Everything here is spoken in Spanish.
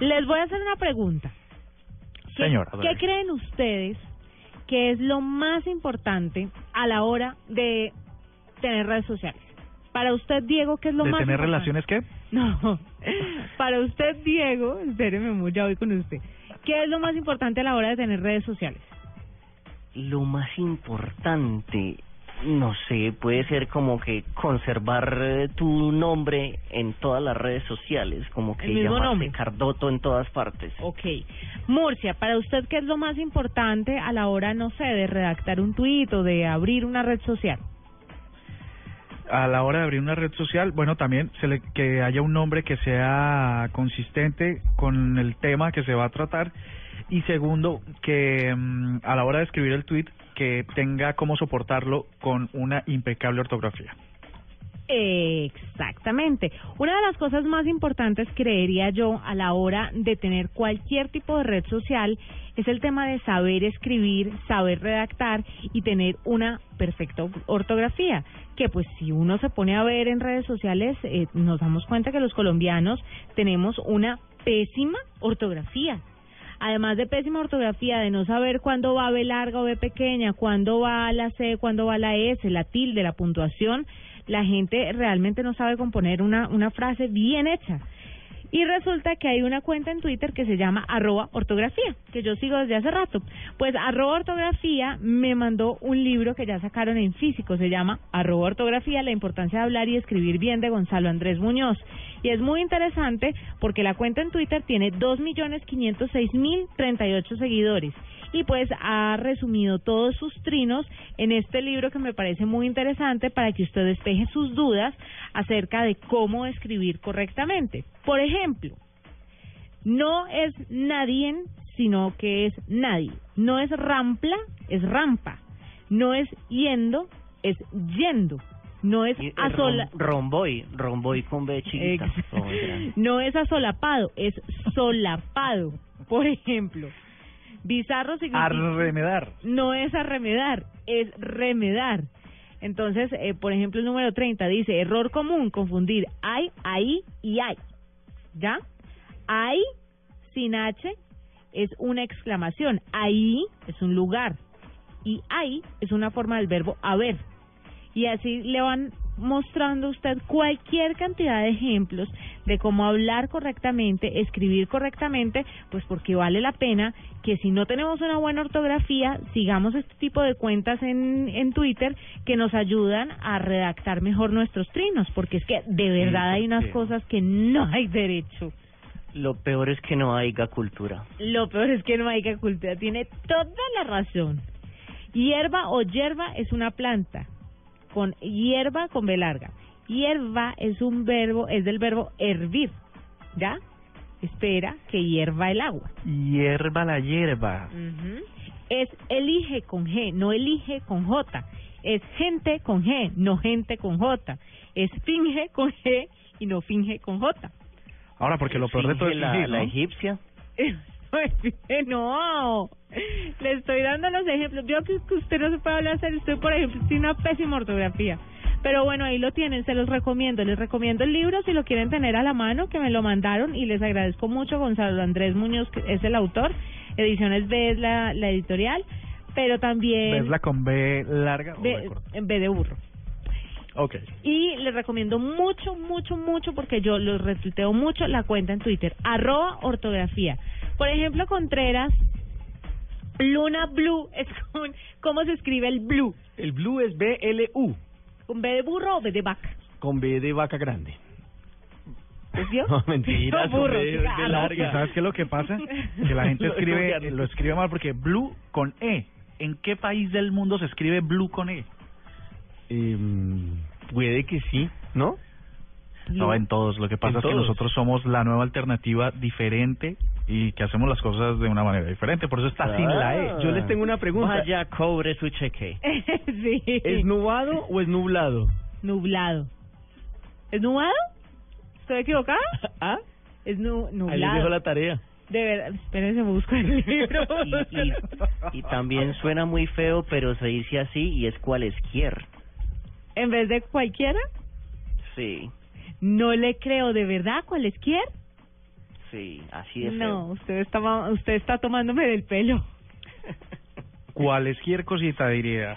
Les voy a hacer una pregunta. ¿Qué, Señora, ¿Qué creen ustedes que es lo más importante a la hora de tener redes sociales? Para usted, Diego, ¿qué es lo ¿De más tener importante? relaciones qué? No. Para usted, Diego, espéreme, mu- ya voy con usted. ¿Qué es lo más importante a la hora de tener redes sociales? Lo más importante, no sé, puede ser como que conservar eh, tu nombre en todas las redes sociales, como que llamarse nombre. Cardoto en todas partes. Ok. Murcia, para usted, ¿qué es lo más importante a la hora, no sé, de redactar un tuit o de abrir una red social? A la hora de abrir una red social, bueno, también se le, que haya un nombre que sea consistente con el tema que se va a tratar. Y segundo, que mm, a la hora de escribir el tweet, que tenga cómo soportarlo con una impecable ortografía. Exactamente. Una de las cosas más importantes, creería yo, a la hora de tener cualquier tipo de red social es el tema de saber escribir, saber redactar y tener una perfecta ortografía. Que pues si uno se pone a ver en redes sociales, eh, nos damos cuenta que los colombianos tenemos una pésima ortografía. Además de pésima ortografía, de no saber cuándo va B larga o B pequeña, cuándo va la C, cuándo va la S, la tilde, la puntuación, la gente realmente no sabe componer una, una frase bien hecha. Y resulta que hay una cuenta en Twitter que se llama arroba ortografía, que yo sigo desde hace rato. Pues arroba ortografía me mandó un libro que ya sacaron en físico, se llama arroba ortografía, la importancia de hablar y escribir bien de Gonzalo Andrés Muñoz. Y es muy interesante porque la cuenta en Twitter tiene 2.506.038 seguidores y pues ha resumido todos sus trinos en este libro que me parece muy interesante para que usted despeje sus dudas acerca de cómo escribir correctamente. Por ejemplo, no es nadie, sino que es nadie. No es rampla, es rampa. No es yendo, es yendo. No es eh, asola... rom- romboy, romboy con B chiquita. Ex- o grande. no es asolapado, es solapado. Por ejemplo, bizarro significa Arremedar. no es arremedar, es remedar. Entonces, eh, por ejemplo, el número 30 dice, error común, confundir hay, ahí y hay. ¿Ya? Hay, sin H, es una exclamación. Ahí es un lugar. Y ahí es una forma del verbo haber. Y así le van mostrando usted cualquier cantidad de ejemplos de cómo hablar correctamente, escribir correctamente, pues porque vale la pena que si no tenemos una buena ortografía, sigamos este tipo de cuentas en, en Twitter que nos ayudan a redactar mejor nuestros trinos, porque es que de verdad hay unas cosas que no hay derecho. Lo peor es que no haya cultura. Lo peor es que no hay que cultura, tiene toda la razón. Hierba o hierba es una planta, con hierba con B larga. Hierba es un verbo, es del verbo hervir, ¿ya? Espera que hierva el agua. Hierba la hierba. Es elige con G, no elige con J. Es gente con G, no gente con J. Es finge con G y no finge con J. Ahora, porque lo peor de todo es la, fingir, la egipcia. no, le estoy dando los ejemplos. Veo que que usted no se puede hablar serio. Usted, por ejemplo, tiene una pésima ortografía. Pero bueno, ahí lo tienen, se los recomiendo. Les recomiendo el libro si lo quieren tener a la mano, que me lo mandaron y les agradezco mucho. Gonzalo Andrés Muñoz, que es el autor. Ediciones B es la, la editorial. Pero también. ¿Ves la con B larga o B B- corta? en B de burro. Ok. Y les recomiendo mucho, mucho, mucho, porque yo los retuiteo mucho, la cuenta en Twitter, arroba ortografía. Por ejemplo, Contreras, Luna Blue, es con, ¿cómo se escribe el blue? El blue es B-L-U, ¿Con B de burro o B de vaca? con B de vaca grande. ¿Es vio? No, mentira, No, burro, con B, diga, B ah, larga. ¿Y sabes qué es lo que pasa? Que la gente escribe, lo escribe mal porque blue con E. ¿En qué país del mundo se escribe blue con E? Em, puede que sí, ¿no? No, en todos. Lo que pasa es que nosotros somos la nueva alternativa diferente y que hacemos las cosas de una manera diferente. Por eso está sin la E. Yo les tengo una pregunta. Vaya, cobre su cheque. sí. ¿Es nubado o es nublado? Nublado. ¿Es nublado? ¿Estoy equivocada? ¿Ah? Es nu Ahí les dejo nublado. la tarea. De verdad, espérense, me busco el libro. Y, y, y también suena muy feo, pero se dice así y es cualesquier. En vez de cualquiera, Sí, no le creo de verdad, cualesquier. Sí, así es. No, usted está, usted está tomándome del pelo. Cualesquier cosita diría.